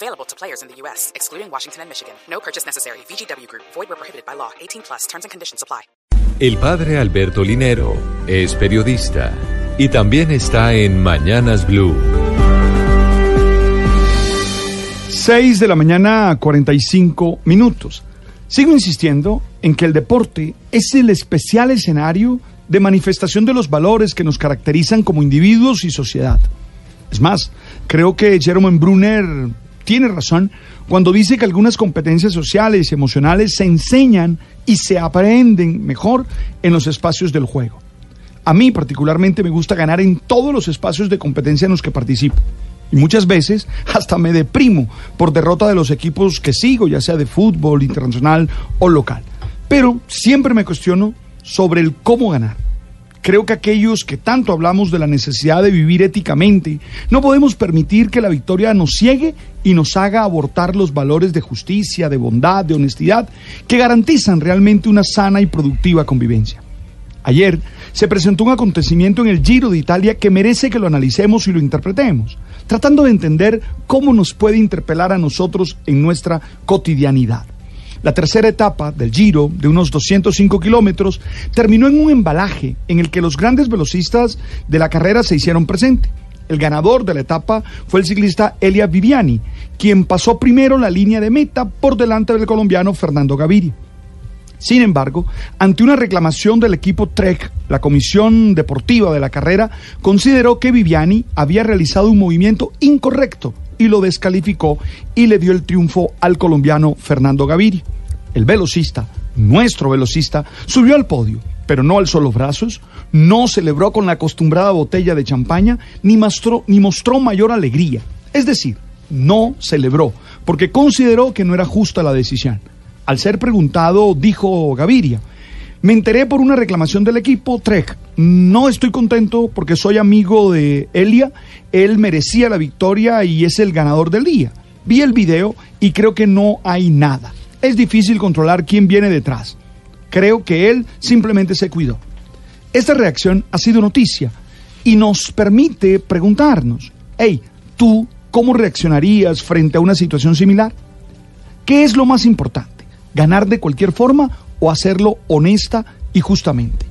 Available to players in the U.S., excluding Washington and Michigan. No purchase necessary. VGW Group. Void where prohibited by law. 18 plus. Terms and conditions apply. El padre Alberto Linero es periodista y también está en Mañanas Blue. 6 de la mañana, 45 minutos. Sigo insistiendo en que el deporte es el especial escenario de manifestación de los valores que nos caracterizan como individuos y sociedad. Es más, creo que Jerome Brunner tiene razón cuando dice que algunas competencias sociales y emocionales se enseñan y se aprenden mejor en los espacios del juego. A mí particularmente me gusta ganar en todos los espacios de competencia en los que participo. Y muchas veces hasta me deprimo por derrota de los equipos que sigo, ya sea de fútbol, internacional o local. Pero siempre me cuestiono sobre el cómo ganar. Creo que aquellos que tanto hablamos de la necesidad de vivir éticamente, no podemos permitir que la victoria nos ciegue y nos haga abortar los valores de justicia, de bondad, de honestidad, que garantizan realmente una sana y productiva convivencia. Ayer se presentó un acontecimiento en el Giro de Italia que merece que lo analicemos y lo interpretemos, tratando de entender cómo nos puede interpelar a nosotros en nuestra cotidianidad. La tercera etapa del Giro, de unos 205 kilómetros, terminó en un embalaje en el que los grandes velocistas de la carrera se hicieron presente. El ganador de la etapa fue el ciclista Elia Viviani, quien pasó primero la línea de meta por delante del colombiano Fernando Gaviria. Sin embargo, ante una reclamación del equipo Trek, la comisión deportiva de la carrera consideró que Viviani había realizado un movimiento incorrecto y lo descalificó y le dio el triunfo al colombiano Fernando Gaviria. El velocista, nuestro velocista, subió al podio, pero no alzó los brazos, no celebró con la acostumbrada botella de champaña, ni mostró, ni mostró mayor alegría. Es decir, no celebró, porque consideró que no era justa la decisión. Al ser preguntado, dijo Gaviria, me enteré por una reclamación del equipo Trek. No estoy contento porque soy amigo de Elia. Él merecía la victoria y es el ganador del día. Vi el video y creo que no hay nada. Es difícil controlar quién viene detrás. Creo que él simplemente se cuidó. Esta reacción ha sido noticia y nos permite preguntarnos, hey, ¿tú cómo reaccionarías frente a una situación similar? ¿Qué es lo más importante? ¿Ganar de cualquier forma o hacerlo honesta y justamente?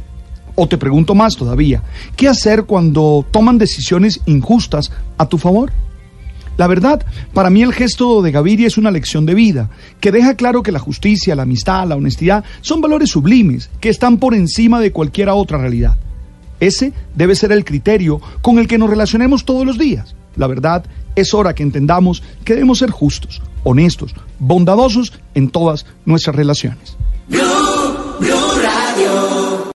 O te pregunto más todavía, ¿qué hacer cuando toman decisiones injustas a tu favor? La verdad, para mí el gesto de Gaviria es una lección de vida, que deja claro que la justicia, la amistad, la honestidad son valores sublimes, que están por encima de cualquier otra realidad. Ese debe ser el criterio con el que nos relacionemos todos los días. La verdad, es hora que entendamos que debemos ser justos, honestos, bondadosos en todas nuestras relaciones.